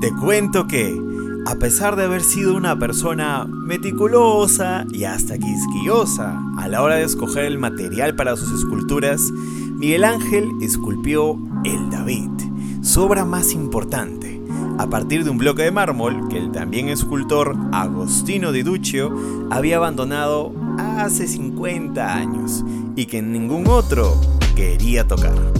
Te cuento que, a pesar de haber sido una persona meticulosa y hasta quisquillosa a la hora de escoger el material para sus esculturas, Miguel Ángel esculpió el David, su obra más importante, a partir de un bloque de mármol que el también escultor Agostino Di Duccio había abandonado hace 50 años y que ningún otro quería tocar.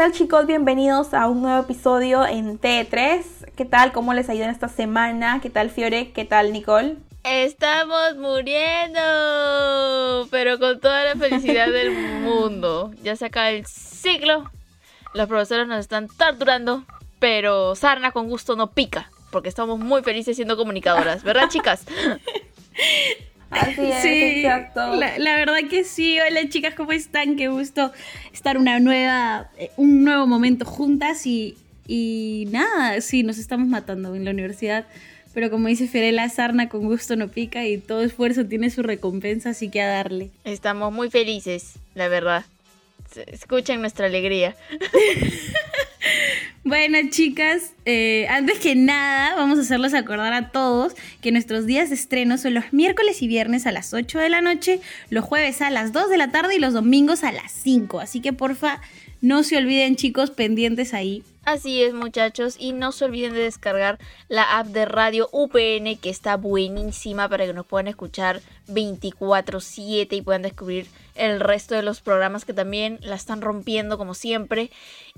Tal chicos? Bienvenidos a un nuevo episodio en T3. ¿Qué tal? ¿Cómo les ha ido en esta semana? ¿Qué tal Fiore? ¿Qué tal Nicole? Estamos muriendo, pero con toda la felicidad del mundo. Ya se acaba el ciclo. Los profesores nos están torturando, pero sarna con gusto no pica, porque estamos muy felices siendo comunicadoras, ¿verdad, chicas? Así es, Sí, exacto. La, la verdad que sí. Hola chicas, ¿cómo están? Qué gusto estar una nueva, eh, un nuevo momento juntas y, y nada, sí, nos estamos matando en la universidad. Pero como dice Fiorella, sarna con gusto no pica y todo esfuerzo tiene su recompensa, así que a darle. Estamos muy felices, la verdad. Escuchen nuestra alegría. Bueno, chicas, eh, antes que nada, vamos a hacerles acordar a todos que nuestros días de estreno son los miércoles y viernes a las 8 de la noche, los jueves a las 2 de la tarde y los domingos a las 5. Así que porfa, no se olviden, chicos, pendientes ahí. Así es, muchachos, y no se olviden de descargar la app de Radio UPN, que está buenísima para que nos puedan escuchar 24/7 y puedan descubrir el resto de los programas que también la están rompiendo como siempre.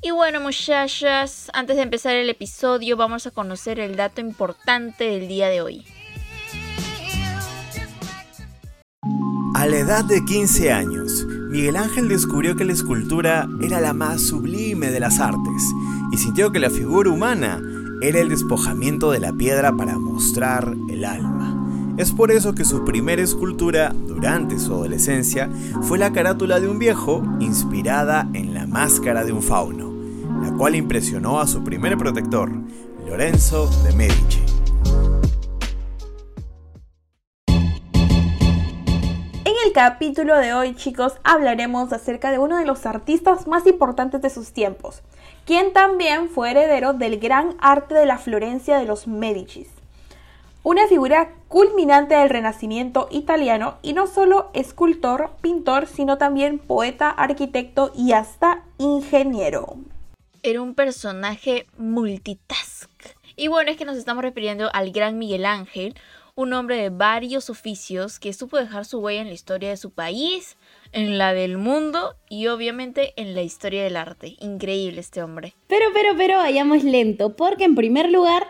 Y bueno, muchachas, antes de empezar el episodio, vamos a conocer el dato importante del día de hoy. A la edad de 15 años, Miguel Ángel descubrió que la escultura era la más sublime de las artes y sintió que la figura humana era el despojamiento de la piedra para mostrar el alma. Es por eso que su primera escultura durante su adolescencia fue la carátula de un viejo inspirada en la máscara de un fauno, la cual impresionó a su primer protector, Lorenzo de Medici. En el capítulo de hoy, chicos, hablaremos acerca de uno de los artistas más importantes de sus tiempos, quien también fue heredero del gran arte de la Florencia de los Medicis. Una figura culminante del Renacimiento italiano y no solo escultor, pintor, sino también poeta, arquitecto y hasta ingeniero. Era un personaje multitask. Y bueno, es que nos estamos refiriendo al gran Miguel Ángel, un hombre de varios oficios que supo dejar su huella en la historia de su país, en la del mundo y obviamente en la historia del arte. Increíble este hombre. Pero, pero, pero, vayamos lento, porque en primer lugar,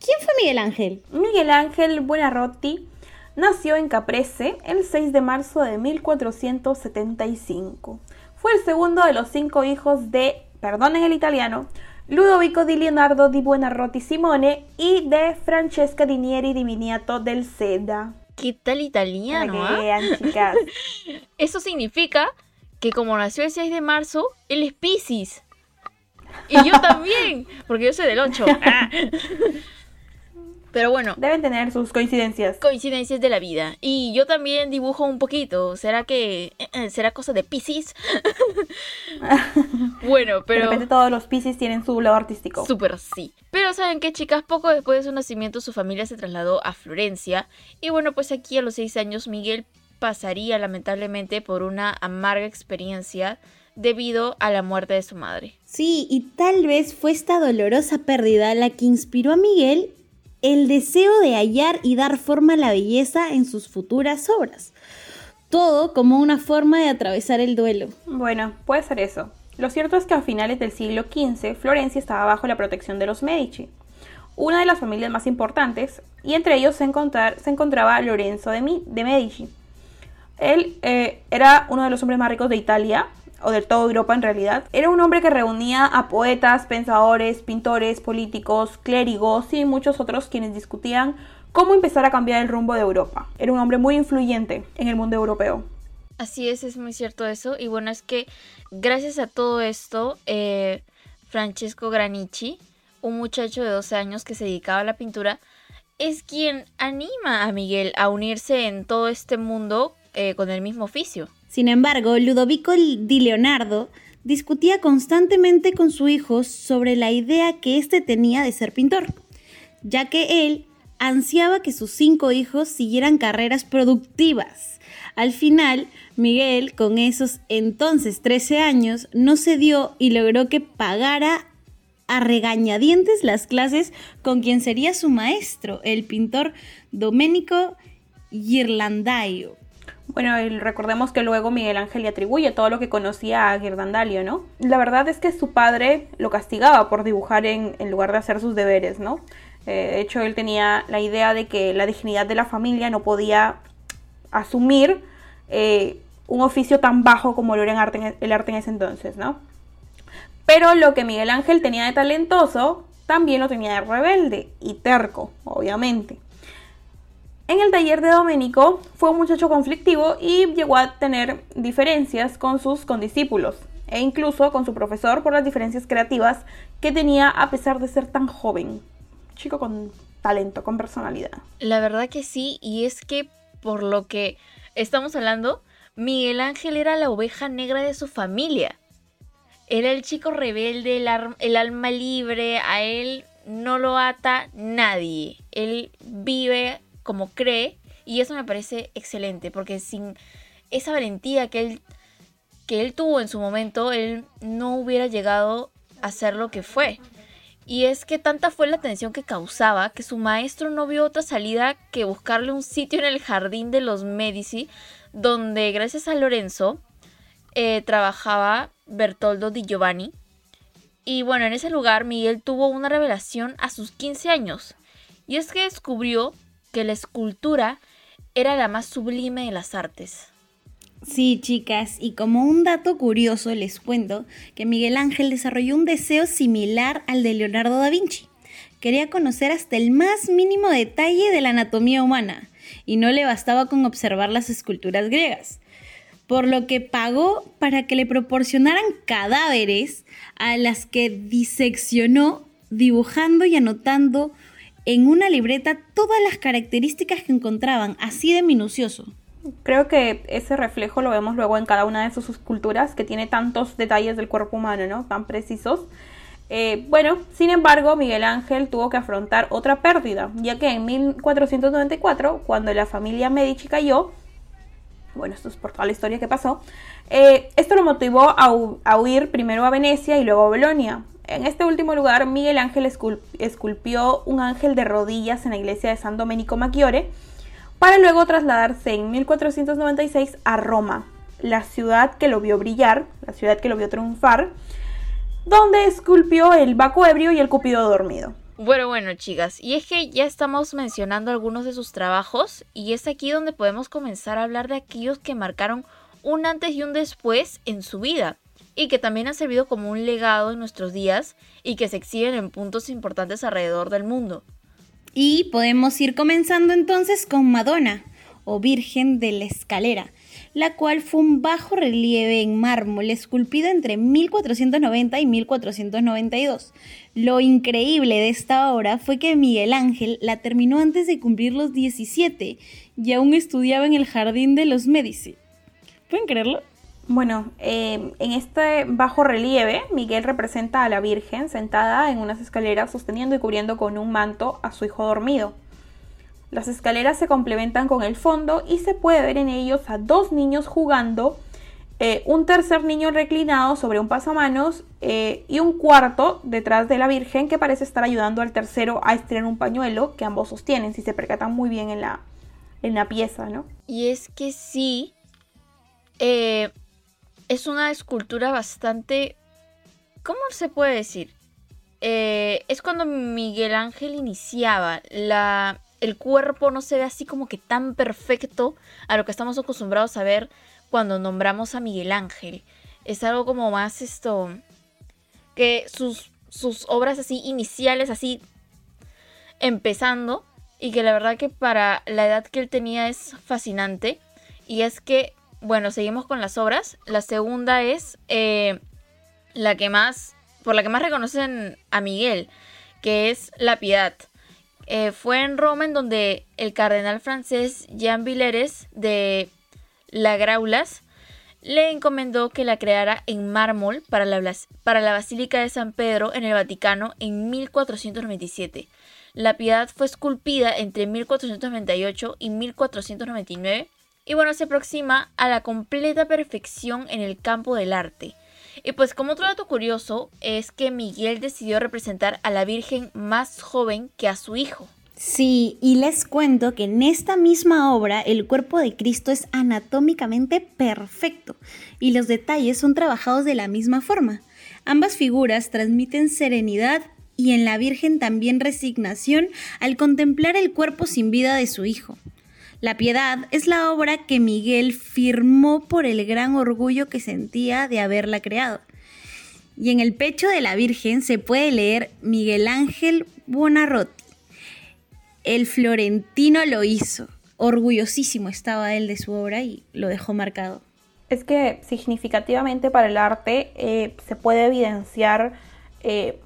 ¿quién fue Miguel Ángel? Miguel Ángel Buonarroti nació en Caprese el 6 de marzo de 1475. Fue el segundo de los cinco hijos de, perdonen el italiano, Ludovico di Leonardo di Buonarroti Simone y de Francesca di Nieri di Miniato del Seda. ¿Qué tal italiano? Para que ah? vean, chicas. Eso significa que como nació el 6 de marzo, él es Piscis. Y yo también, porque yo soy del 8. Ah. Pero bueno, Deben tener sus coincidencias. coincidencias de la vida. Y yo también dibujo un poquito. ¿Será que eh, eh, será cosa de Pisces? bueno, De pero repente todos los Pisces tienen su lado artístico. súper sí. Pero saben qué, chicas, poco después de su nacimiento su familia se trasladó a Florencia y bueno, pues aquí a los seis años Miguel pasaría lamentablemente por una amarga experiencia debido a la muerte de su madre. Sí, y tal vez fue esta dolorosa pérdida la que inspiró a Miguel el deseo de hallar y dar forma a la belleza en sus futuras obras. Todo como una forma de atravesar el duelo. Bueno, puede ser eso. Lo cierto es que a finales del siglo XV, Florencia estaba bajo la protección de los Medici, una de las familias más importantes, y entre ellos se, encontrar- se encontraba Lorenzo de, Medici. Él eh, era uno de los hombres más ricos de Italia, o de toda Europa en realidad. Era un hombre que reunía a poetas, pensadores, pintores, políticos, clérigos y muchos otros quienes discutían cómo empezar a cambiar el rumbo de Europa. Era un hombre muy influyente en el mundo europeo. Así es, es muy cierto eso. Y bueno, es que gracias a todo esto, eh, Francesco Granici, un muchacho de 12 años que se dedicaba a la pintura, es quien anima a Miguel a unirse en todo este mundo eh, con el mismo oficio. Sin embargo, Ludovico di Leonardo discutía constantemente con su hijo sobre la idea que éste tenía de ser pintor, ya que él ansiaba que sus cinco hijos siguieran carreras productivas. Al final, Miguel, con esos entonces 13 años, no cedió y logró que pagara a regañadientes las clases con quien sería su maestro, el pintor Domenico Ghirlandaio. Bueno, recordemos que luego Miguel Ángel le atribuye todo lo que conocía a Ghirlandaio, ¿no? La verdad es que su padre lo castigaba por dibujar en, lugar de hacer sus deberes, ¿no? Eh, de hecho, él tenía la idea de que la dignidad de la familia no podía asumir eh, un oficio tan bajo como lo era arte, el arte en ese entonces, ¿no? Pero lo que Miguel Ángel tenía de talentoso, también lo tenía de rebelde y terco, obviamente. En el taller de Domenico fue un muchacho conflictivo y llegó a tener diferencias con sus condiscípulos e incluso con su profesor por las diferencias creativas que tenía a pesar de ser tan joven. Chico con talento, con personalidad. La verdad que sí, y es que por lo que estamos hablando, Miguel Ángel era la oveja negra de su familia. Era el chico rebelde, el, el alma libre, a él no lo ata nadie. Él vive como cree y eso me parece excelente porque sin esa valentía que él, que él tuvo en su momento, él no hubiera llegado a ser lo que fue. Y es que tanta fue la tensión que causaba que su maestro no vio otra salida que buscarle un sitio en el jardín de los Medici, donde gracias a Lorenzo eh, trabajaba Bertoldo di Giovanni. Y bueno, en ese lugar Miguel tuvo una revelación a sus 15 años. Y es que descubrió que la escultura era la más sublime de las artes. Sí, chicas, y como un dato curioso les cuento que Miguel Ángel desarrolló un deseo similar al de Leonardo da Vinci. Quería conocer hasta el más mínimo detalle de la anatomía humana, y no le bastaba con observar las esculturas griegas, por lo que pagó para que le proporcionaran cadáveres a las que diseccionó dibujando y anotando en una libreta todas las características que encontraban, así de minucioso. Creo que ese reflejo lo vemos luego en cada una de sus esculturas, que tiene tantos detalles del cuerpo humano, ¿no? Tan precisos. Eh, bueno, sin embargo, Miguel Ángel tuvo que afrontar otra pérdida, ya que en 1494, cuando la familia Medici cayó, bueno, esto es por toda la historia que pasó, eh, esto lo motivó a, a, huir primero a Venecia y luego a Bolonia. En este último lugar, Miguel Ángel esculpió un ángel de rodillas en la iglesia de San Domenico Maggiore para luego trasladarse en 1496 a Roma, la ciudad que lo vio brillar, la ciudad que lo vio triunfar, donde esculpió el Baco ebrio y el Cupido dormido. Bueno, bueno, chicas, y es que ya estamos mencionando algunos de sus trabajos y es aquí donde podemos comenzar a hablar de aquellos que marcaron un antes y un después en su vida y que también ha servido como un legado en nuestros días y que se exhiben en puntos importantes alrededor del mundo. Y podemos ir comenzando entonces con Madonna, o Virgen de la Escalera, la cual fue un bajo relieve en mármol esculpido entre 1490 y 1492. Lo increíble de esta obra fue que Miguel Ángel la terminó antes de cumplir los 17 y aún estudiaba en el jardín de los Medici. ¿Pueden creerlo? Bueno, em, en este bajo relieve, Miguel representa a la Virgen sentada en unas escaleras sosteniendo y cubriendo con un manto a su hijo dormido. Las escaleras se complementan con el fondo y se puede ver en ellos a dos niños jugando, eh, un tercer niño reclinado sobre un pasamanos eh, y un cuarto detrás de la Virgen que parece estar ayudando al tercero a estirar un pañuelo que ambos sostienen, si se percatan muy bien en la, en la pieza, ¿no? Y es que sí, eh, es una escultura bastante... ¿Cómo se puede decir? Eh, es cuando Miguel Ángel iniciaba la el cuerpo no se ve así como que tan perfecto a lo que estamos acostumbrados a ver cuando nombramos a Miguel Ángel. Es algo como más esto, que sus, sus obras así iniciales, así empezando, y que la verdad que para la edad que él tenía es fascinante. Y es que, bueno, seguimos con las obras. La segunda es eh, la que más, por la que más reconocen a Miguel, que es La Piedad. Eh, fue en Roma en donde el cardenal francés Jean Villeres de La Graulas le encomendó que la creara en mármol para la, para la Basílica de San Pedro en el Vaticano en 1497. La Piedad fue esculpida entre 1498 y 1499 y bueno, se aproxima a la completa perfección en el campo del arte. Y pues como otro dato curioso es que Miguel decidió representar a la Virgen más joven que a su hijo. Sí, y les cuento que en esta misma obra el cuerpo de Cristo es anatómicamente perfecto y los detalles son trabajados de la misma forma. Ambas figuras transmiten serenidad y en la Virgen también resignación al contemplar el cuerpo sin vida de su hijo. La Piedad es la obra que Miguel firmó por el gran orgullo que sentía de haberla creado. Y en el pecho de la Virgen se puede leer Miguel Ángel Buonarroti. El florentino lo hizo. Orgullosísimo estaba él de su obra y lo dejó marcado. Es que significativamente para el arte eh, se puede evidenciar eh,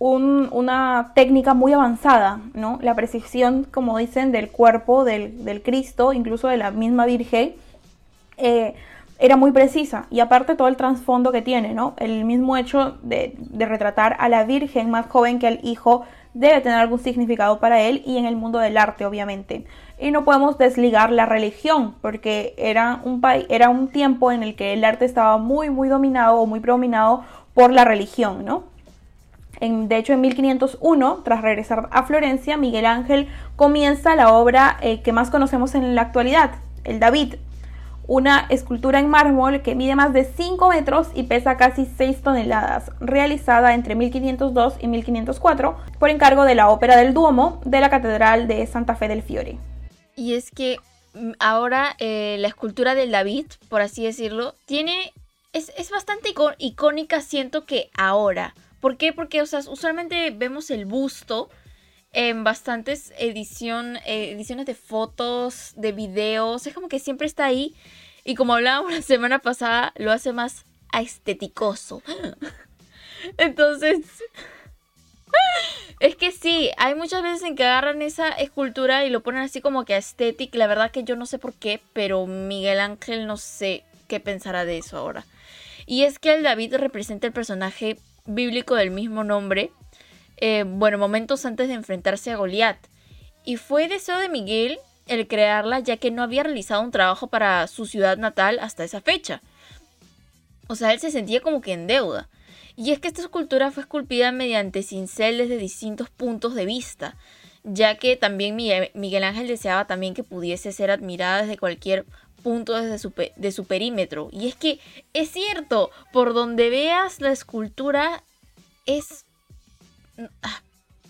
una técnica muy avanzada, ¿no? La precisión, como dicen, del cuerpo del, Cristo, incluso de la misma Virgen, eh, era muy precisa. Y aparte todo el trasfondo que tiene, ¿no? El mismo hecho de, retratar a la Virgen más joven que al Hijo debe tener algún significado para él y en el mundo del arte, obviamente. Y no podemos desligar la religión, porque era un, era un tiempo en el que el arte estaba muy, muy dominado o muy predominado por la religión, ¿no? De hecho, en 1501, tras regresar a Florencia, Miguel Ángel comienza la obra eh, que más conocemos en la actualidad, el David, una escultura en mármol que mide más de 5 metros y pesa casi 6 toneladas, realizada entre 1502 y 1504 por encargo de la Ópera del Duomo de la Catedral de Santa Fe del Fiore. Y es que mm, ahora eh, la escultura del David, por así decirlo, tiene es, es bastante icónica, siento que ahora. ¿Por qué? Porque, o sea, usualmente vemos el busto en bastantes edición, eh, ediciones de fotos, de videos. Es como que siempre está ahí. Y como hablábamos la semana pasada, lo hace más esteticoso. Entonces, es que sí, hay muchas veces en que agarran esa escultura y lo ponen así como que estético. La verdad que yo no sé por qué, pero Miguel Ángel no sé qué pensará de eso ahora. Y es que el David representa el personaje bíblico del mismo nombre, eh, bueno, momentos antes de enfrentarse a Goliat. Y fue deseo de Miguel el crearla ya que no había realizado un trabajo para su ciudad natal hasta esa fecha. O sea, él se sentía como que en deuda. Y es que esta escultura fue esculpida mediante cinceles de distintos puntos de vista, ya que también Miguel Ángel deseaba también que pudiese ser admirada desde cualquier punto desde su, de su perímetro. Y es que es cierto, por donde veas la escultura es... Ah,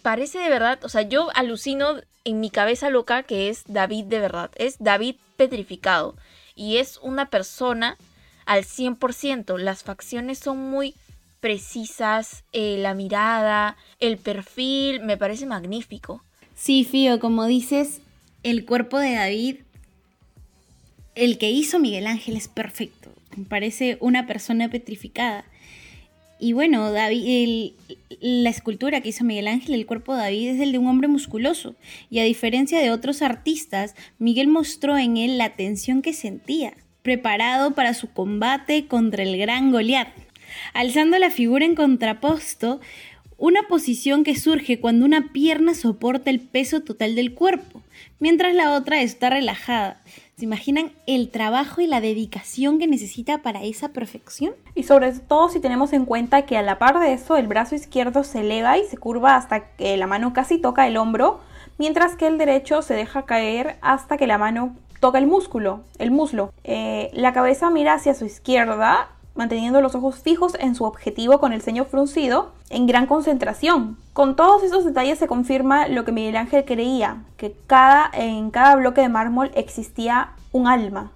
parece de verdad, o sea, yo alucino en mi cabeza loca que es David de verdad, es David petrificado. Y es una persona al 100%, las facciones son muy precisas, eh, la mirada, el perfil, me parece magnífico. Sí, Fío, como dices, el cuerpo de David el que hizo Miguel Ángel es perfecto. Parece una persona petrificada. Y bueno, David, la escultura que hizo Miguel Ángel, el cuerpo de David, es el de un hombre musculoso. Y a diferencia de otros artistas, Miguel mostró en él la tensión que sentía, preparado para su combate contra el gran Goliat. Alzando la figura en contraposto, una posición que surge cuando una pierna soporta el peso total del cuerpo, mientras la otra está relajada. ¿Se imaginan el trabajo y la dedicación que necesita para esa perfección? Y sobre todo si tenemos en cuenta que a la par de eso el brazo izquierdo se eleva y se curva hasta que la mano casi toca el hombro, mientras que el derecho se deja caer hasta que la mano toca el músculo, el muslo. Eh, la cabeza mira hacia su izquierda, manteniendo los ojos fijos en su objetivo con el ceño fruncido, en gran concentración. Con todos esos detalles se confirma lo que Miguel Ángel creía, que cada, en cada bloque de mármol existía un alma.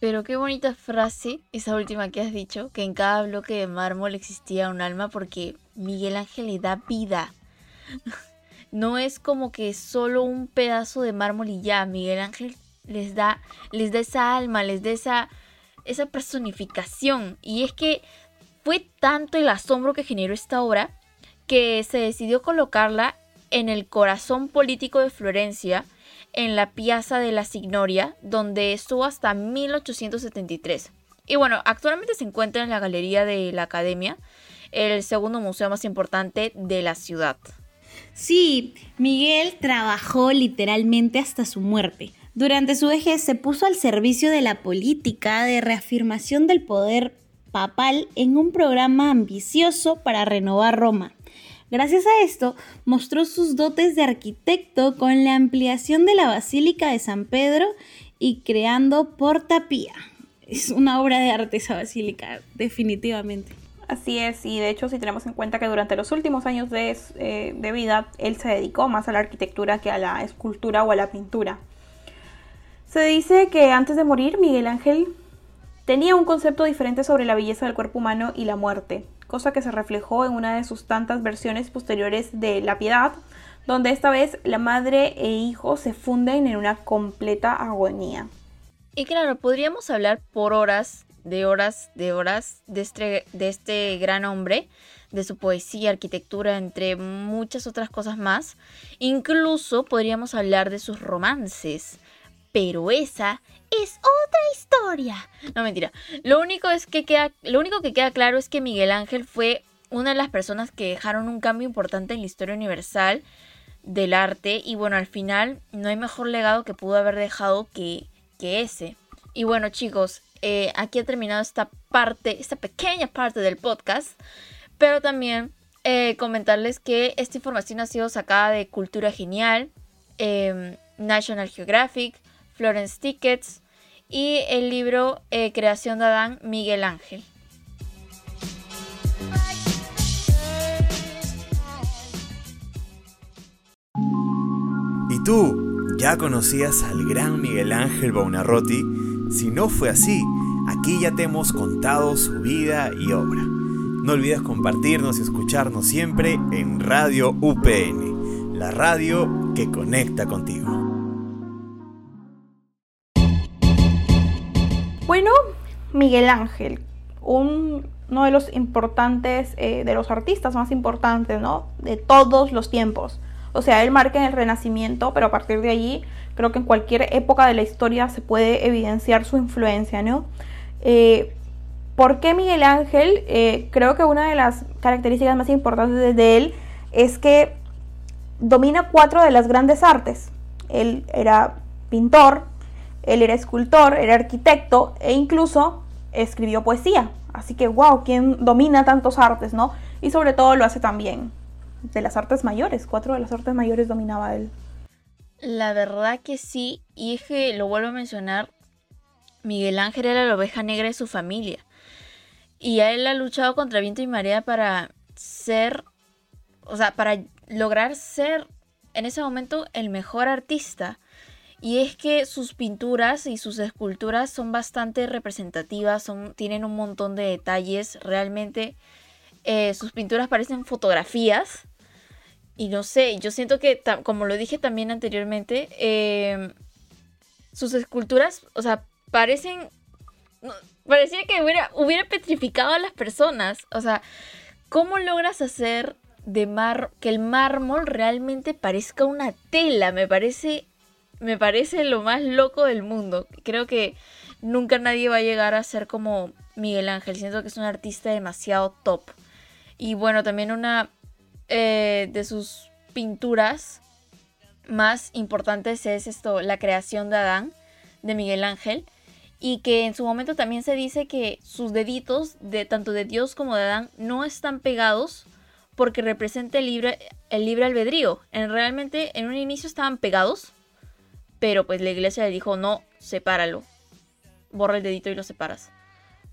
Pero qué bonita frase esa última que has dicho, que en cada bloque de mármol existía un alma porque Miguel Ángel le da vida. No es como que solo un pedazo de mármol y ya, Miguel Ángel les da, les da esa alma, les da esa, esa personificación. Y es que fue tanto el asombro que generó esta obra que se decidió colocarla en el corazón político de Florencia, en la Piazza de la Signoria, donde estuvo hasta 1873. Y bueno, actualmente se encuentra en la Galería de la Academia, el segundo museo más importante de la ciudad. Sí, Miguel trabajó literalmente hasta su muerte. Durante su vejez se puso al servicio de la política de reafirmación del poder papal en un programa ambicioso para renovar Roma. Gracias a esto, mostró sus dotes de arquitecto con la ampliación de la Basílica de San Pedro y creando Porta Pía. Es una obra de arte esa basílica, definitivamente. Así es, y de hecho si tenemos en cuenta que durante los últimos años de, eh, de, vida él se dedicó más a la arquitectura que a la escultura o a la pintura. Se dice que antes de morir Miguel Ángel tenía un concepto diferente sobre la belleza del cuerpo humano y la muerte, cosa que se reflejó en una de sus tantas versiones posteriores de La Piedad, donde esta vez la madre e hijo se funden en una completa agonía. Y claro, podríamos hablar por horas de horas, de horas de este, este gran hombre, de su poesía, arquitectura, entre muchas otras cosas más. Incluso podríamos hablar de sus romances. Pero esa es otra historia. No, mentira. Lo único, es que queda, lo único que queda claro es que Miguel Ángel fue una de las personas que dejaron un cambio importante en la historia universal del arte. Y bueno, al final no hay mejor legado que pudo haber dejado que, que ese. Y bueno, chicos, eh, aquí ha terminado esta parte, esta pequeña parte del podcast, pero también eh, comentarles que esta información ha sido sacada de Cultura Genial, em, National Geographic, Florence Tickets y el libro eh, Creación de Adán, Miguel Ángel. ¿Y tú ya conocías al gran Miguel Ángel Buonarroti? Si no fue así, aquí ya te hemos contado su vida y obra. No olvides compartirnos y escucharnos siempre en Radio UPN, la radio que conecta contigo. Miguel Ángel, uno de los importantes, eh, de los artistas más importantes, ¿no? De todos los tiempos. O sea, él marca en el Renacimiento, pero a partir de allí creo que en cualquier época de la historia se puede evidenciar su influencia, ¿no? Eh, ¿Por qué Miguel Ángel? Eh, creo que una de las características más importantes de él es que domina cuatro de las grandes artes. Él era pintor, él era escultor, era arquitecto e incluso escribió poesía. Así que, wow, ¿quién domina tantos artes, no? Y sobre todo lo hace también de las artes mayores. Cuatro de las artes mayores dominaba él. La verdad que sí, y es que lo vuelvo a mencionar, Miguel Ángel era la oveja negra de su familia. Y él ha luchado contra viento y marea para ser, o sea, para lograr ser en ese momento el mejor artista. Y es que sus pinturas y sus esculturas son bastante representativas, son, tienen un montón de detalles. Realmente eh, sus pinturas parecen fotografías y no sé, yo siento que, como lo dije también anteriormente, em, sus esculturas, o sea, parecen... parecía que hubiera, hubiera petrificado a las personas. O sea, ¿cómo logras hacer de mar que el mármol realmente parezca una tela? Me parece me parece lo más loco del mundo. Creo que nunca nadie va a llegar a ser como Miguel Ángel. Siento que es un artista demasiado top. Y bueno, también una eh, de sus pinturas más importantes es esto, la creación de Adán, de Miguel Ángel, y que en su momento también se dice que sus deditos, de tanto de Dios como de Adán, no están pegados porque representa el libre, el libre albedrío. En, realmente en un inicio estaban pegados, pero pues la iglesia le dijo, no, sepáralo, borra el dedito y lo separas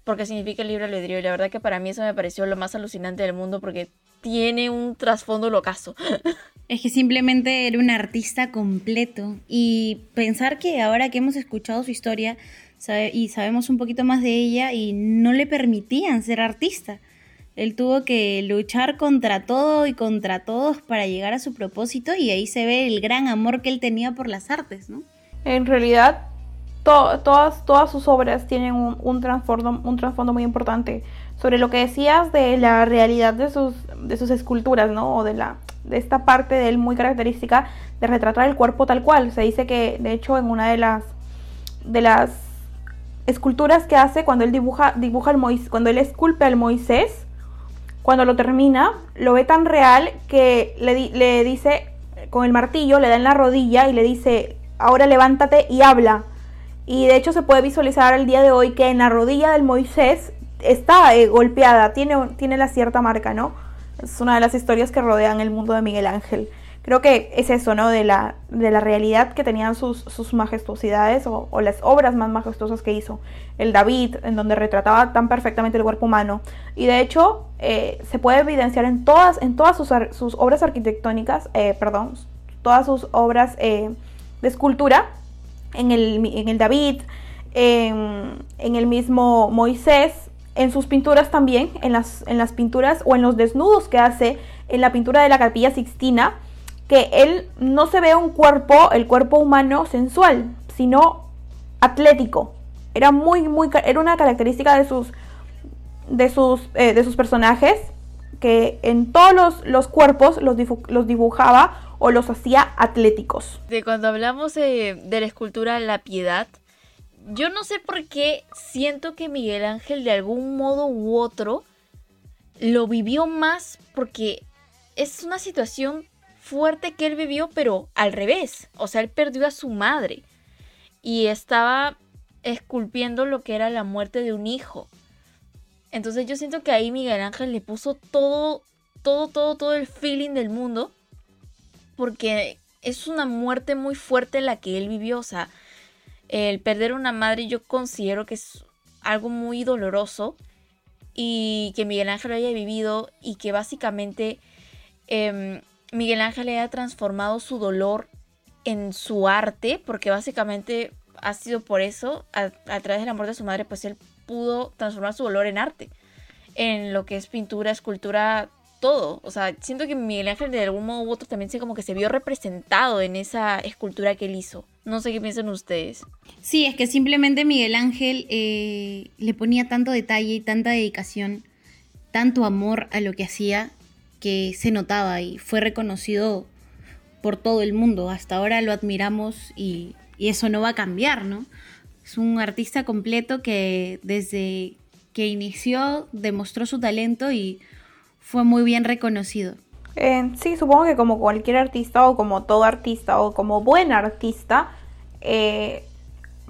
porque significa libre albedrío. Y la verdad que para mí eso me pareció lo más alucinante del mundo porque tiene un trasfondo locazo. Es que simplemente era un artista completo. Y pensar que ahora que hemos escuchado su historia y sabemos un poquito más de ella y no le permitían ser artista. Él tuvo que luchar contra todo y contra todos para llegar a su propósito y ahí se ve el gran amor que él tenía por las artes, ¿no? En realidad, todas, todas sus obras tienen un, un, trasfondo, un muy importante. Sobre lo que decías de la realidad de sus, de sus esculturas, ¿no? O de, la, de esta parte de él muy característica de retratar el cuerpo tal cual. Se dice que, de hecho, en una de las, de las esculturas que hace cuando él dibuja, dibuja el Moisés, cuando él esculpe al Moisés, cuando lo termina, lo ve tan real que le, le dice con el martillo, le da en la rodilla y le dice, ahora levántate y habla. Y de hecho se puede visualizar el día de hoy que en la rodilla del Moisés está eh, golpeada, tiene, tiene la cierta marca, ¿no? Es una de las historias que rodean el mundo de Miguel Ángel. Creo que es eso, ¿no? De la, de la realidad que tenían sus, sus majestuosidades o, las obras más majestuosas que hizo. El David, en donde retrataba tan perfectamente el cuerpo humano. Y de hecho, eh, se puede evidenciar en todas, en todas sus, sus obras arquitectónicas, eh, perdón, todas sus obras de escultura, en el, en el David, en, el mismo Moisés, en sus pinturas también, en las, en las pinturas o en los desnudos que hace en la pintura de la capilla Sixtina, que él no se ve un cuerpo, el cuerpo humano sensual, sino atlético. Era muy, muy, era una característica de sus, de sus, eh, de sus personajes que en todos los, cuerpos los, los dibujaba o los hacía atléticos. De cuando hablamos de, la escultura La Piedad, yo no sé por qué siento que Miguel Ángel de algún modo u otro lo vivió más porque es una situación fuerte que él vivió, pero al revés. O sea, él perdió a su madre y estaba esculpiendo lo que era la muerte de un hijo. Entonces yo siento que ahí Miguel Ángel le puso todo, todo, todo, todo el feeling del mundo porque es una muerte muy fuerte la que él vivió. O sea, el perder una madre yo considero que es algo muy doloroso y que Miguel Ángel haya vivido y que básicamente em, Miguel Ángel haya transformado su dolor en su arte, porque básicamente ha sido por eso, a, través de la muerte de su madre, pues él pudo transformar su dolor en arte, en lo que es pintura, escultura, todo. O sea, siento que Miguel Ángel de algún modo u otro también se como que se vio representado en esa escultura que él hizo. No sé qué piensan ustedes. Sí, es que simplemente Miguel Ángel eh, le ponía tanto detalle y tanta dedicación, tanto amor a lo que hacía, que se notaba y fue reconocido por todo el mundo. Hasta ahora lo admiramos y, y eso no va a cambiar, ¿no? Es un artista completo que desde que inició demostró su talento y fue muy bien reconocido. Eh, sí, supongo que como cualquier artista o como todo artista o como buen artista, eh,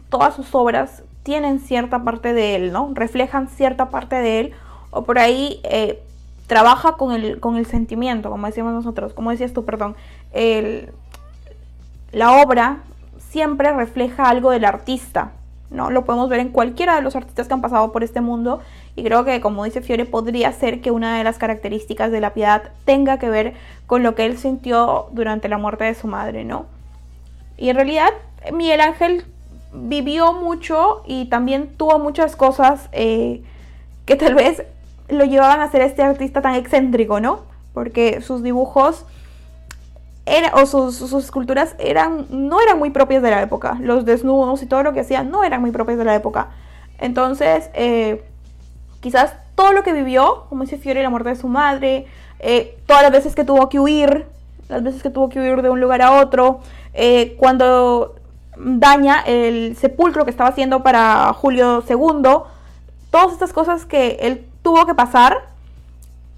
todas sus obras tienen cierta parte de él, ¿no? Reflejan cierta parte de él o por ahí eh, trabaja con el, con el sentimiento, como decíamos nosotros, como decías tú, perdón. la obra siempre refleja algo del artista, ¿no? Lo podemos ver en cualquiera de los artistas que han pasado por este mundo y creo que, como dice Fiore, podría ser que una de las características de la piedad tenga que ver con lo que él sintió durante la muerte de su madre, ¿no? Y en realidad, Miguel Ángel vivió mucho y también tuvo muchas cosas eh, que tal vez lo llevaban a ser este artista tan excéntrico, ¿no? Porque sus dibujos o sus, esculturas eran, no eran muy propias de la época. Los desnudos y todo lo que hacía no eran muy propios de la época. Entonces, eh, quizás todo lo que vivió, como dice Fiore, la muerte de su madre, eh, todas las veces que tuvo que huir, las veces que tuvo que huir de un lugar a otro, eh, cuando daña el sepulcro que estaba haciendo para Julio II, todas estas cosas que él tuvo que pasar,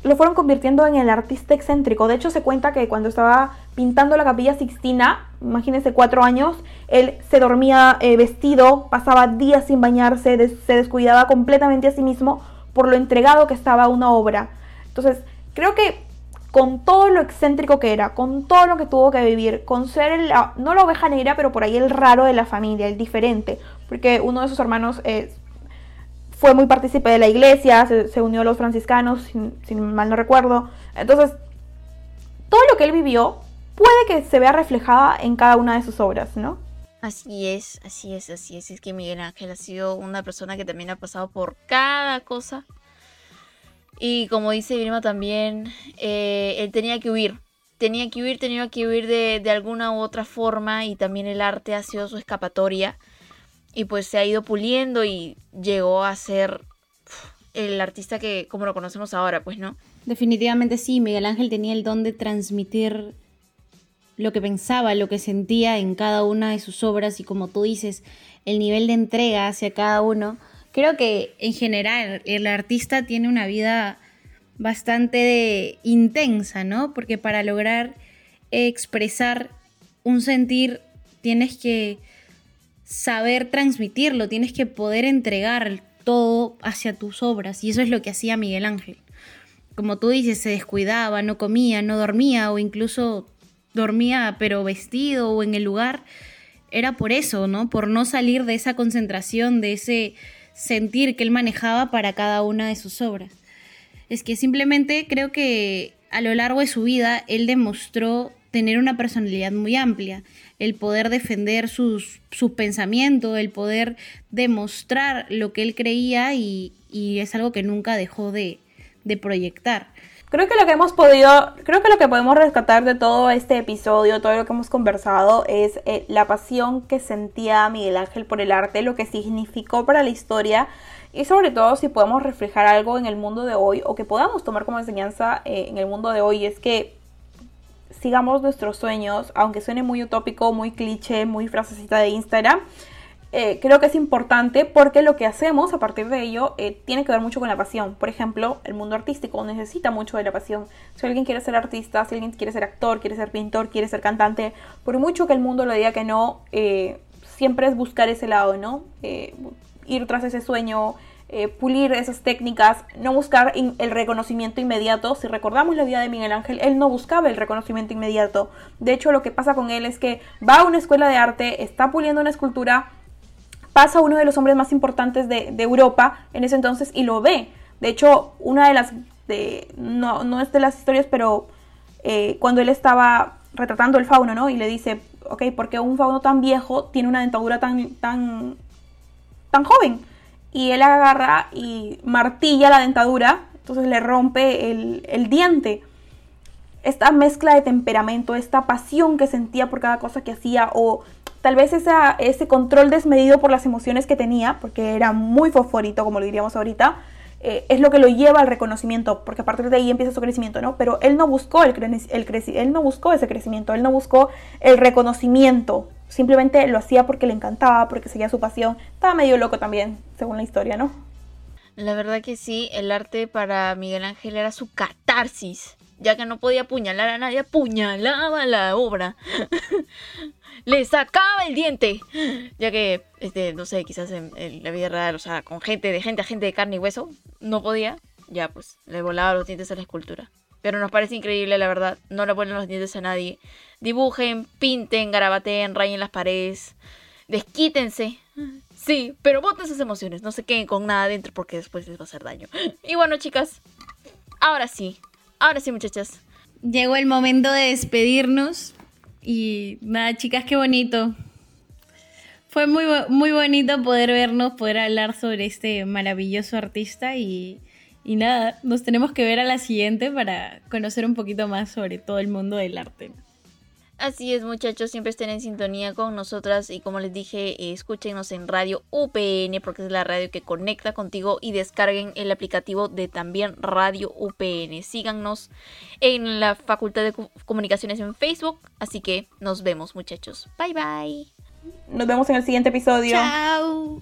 lo fueron convirtiendo en el artista excéntrico. De hecho, se cuenta que cuando estaba pintando la capilla Sixtina, imagínense cuatro años, él se dormía eh, vestido, pasaba días sin bañarse, se descuidaba completamente a sí mismo por lo entregado que estaba a una obra. Entonces, creo que con todo lo excéntrico que era, con todo lo que tuvo que vivir, con ser el, no la oveja negra, pero por ahí el raro de la familia, el diferente, porque uno de sus hermanos fue muy partícipe de la iglesia, se, unió a los franciscanos, sin, mal no recuerdo. Entonces, todo lo que él vivió puede que se vea reflejada en cada una de sus obras, ¿no? Así es, así es, así es. Es que Miguel Ángel ha sido una persona que también ha pasado por cada cosa. Y como dice Vilma también, eh, él tenía que huir. Tenía que huir, tenía que huir de, de alguna u otra forma. Y también el arte ha sido su escapatoria y pues se ha ido puliendo y llegó a ser el artista que como lo conocemos ahora, pues, ¿no? Definitivamente sí, Miguel Ángel tenía el don de transmitir lo que pensaba, lo que sentía en cada una de sus obras y como tú dices, el nivel de entrega hacia cada uno. Creo que en general el artista tiene una vida bastante intensa, ¿no? Porque para lograr expresar un sentir tienes que saber transmitirlo, tienes que poder entregar todo hacia tus obras. Y eso es lo que hacía Miguel Ángel. Como tú dices, se descuidaba, no comía, no dormía o incluso dormía pero vestido o en el lugar. Era por eso, ¿no? Por no salir de esa concentración, de ese sentir que él manejaba para cada una de sus obras. Es que simplemente creo que a lo largo de su vida él demostró tener una personalidad muy amplia, el poder defender sus, su pensamiento, el poder demostrar lo que él creía y, es algo que nunca dejó de, proyectar. Creo que lo que hemos podido, creo que lo que podemos rescatar de todo este episodio, todo lo que hemos conversado, es eh, la pasión que sentía Miguel Ángel por el arte, lo que significó para la historia y sobre todo si podemos reflejar algo en el mundo de hoy o que podamos tomar como enseñanza eh, en el mundo de hoy es que sigamos nuestros sueños, aunque suene muy utópico, muy cliché, muy frasecita de Instagram. Eh, creo que es importante porque lo que hacemos a partir de ello eh, tiene que ver mucho con la pasión. Por ejemplo, el mundo artístico necesita mucho de la pasión. Si alguien quiere ser artista, si alguien quiere ser actor, quiere ser pintor, quiere ser cantante, por mucho que el mundo le diga que no, eh, siempre es buscar ese lado, ¿no? ir tras ese sueño, eh, pulir esas técnicas, no buscar el reconocimiento inmediato. Si recordamos la vida de Miguel Ángel, él no buscaba el reconocimiento inmediato. De hecho, lo que pasa con él es que va a una escuela de arte, está puliendo una escultura, pasa uno de los hombres más importantes de, Europa en ese entonces y lo ve. De hecho, una de las, de, no, no es de las historias, pero eh, cuando él estaba retratando el fauno, ¿no? Y le dice, ok, porque un fauno tan viejo tiene una dentadura tan, tan, tan joven? Y él agarra y martilla la dentadura, entonces le rompe el, diente. Esta mezcla de temperamento, esta pasión que sentía por cada cosa que hacía o tal vez esa, ese control desmedido por las emociones que tenía, porque era muy fosforito, como lo diríamos ahorita, eh, es lo que lo lleva al reconocimiento, porque a partir de ahí empieza su crecimiento, ¿no? Pero él no buscó el, el él no buscó ese crecimiento, él no buscó el reconocimiento, simplemente lo hacía porque le encantaba, porque seguía su pasión. Estaba medio loco también, según la historia, ¿no? La verdad que sí, el arte para Miguel Ángel era su catarsis, ya que no podía apuñalar a nadie, apuñalaba la obra. le sacaba el diente. Ya que, este, no sé, quizás en, la vida real, o sea, con gente, de gente a gente de carne y hueso, no podía. Ya, pues, le volaba los dientes a la escultura. Pero nos parece increíble, la verdad. No le ponen los dientes a nadie. Dibujen, pinten, garabateen, rayen las paredes. Desquítense. Sí, pero boten sus emociones. No se queden con nada adentro porque después les va a hacer daño. Y bueno, chicas. Ahora sí. Ahora sí, muchachas. Llegó el momento de despedirnos. Y nada, chicas, qué bonito. Fue muy, muy bonito poder vernos, poder hablar sobre este maravilloso artista y, y nada, nos tenemos que ver a la siguiente para conocer un poquito más sobre todo el mundo del arte. Así es, muchachos, siempre estén en sintonía con nosotras y como les dije, eh, escúchenos en Radio UPN porque es la radio que conecta contigo y descarguen el aplicativo de también Radio UPN. Síganos en la Facultad de Comunicaciones en Facebook, así que nos vemos, muchachos. Bye bye. Nos vemos en el siguiente episodio. Chao.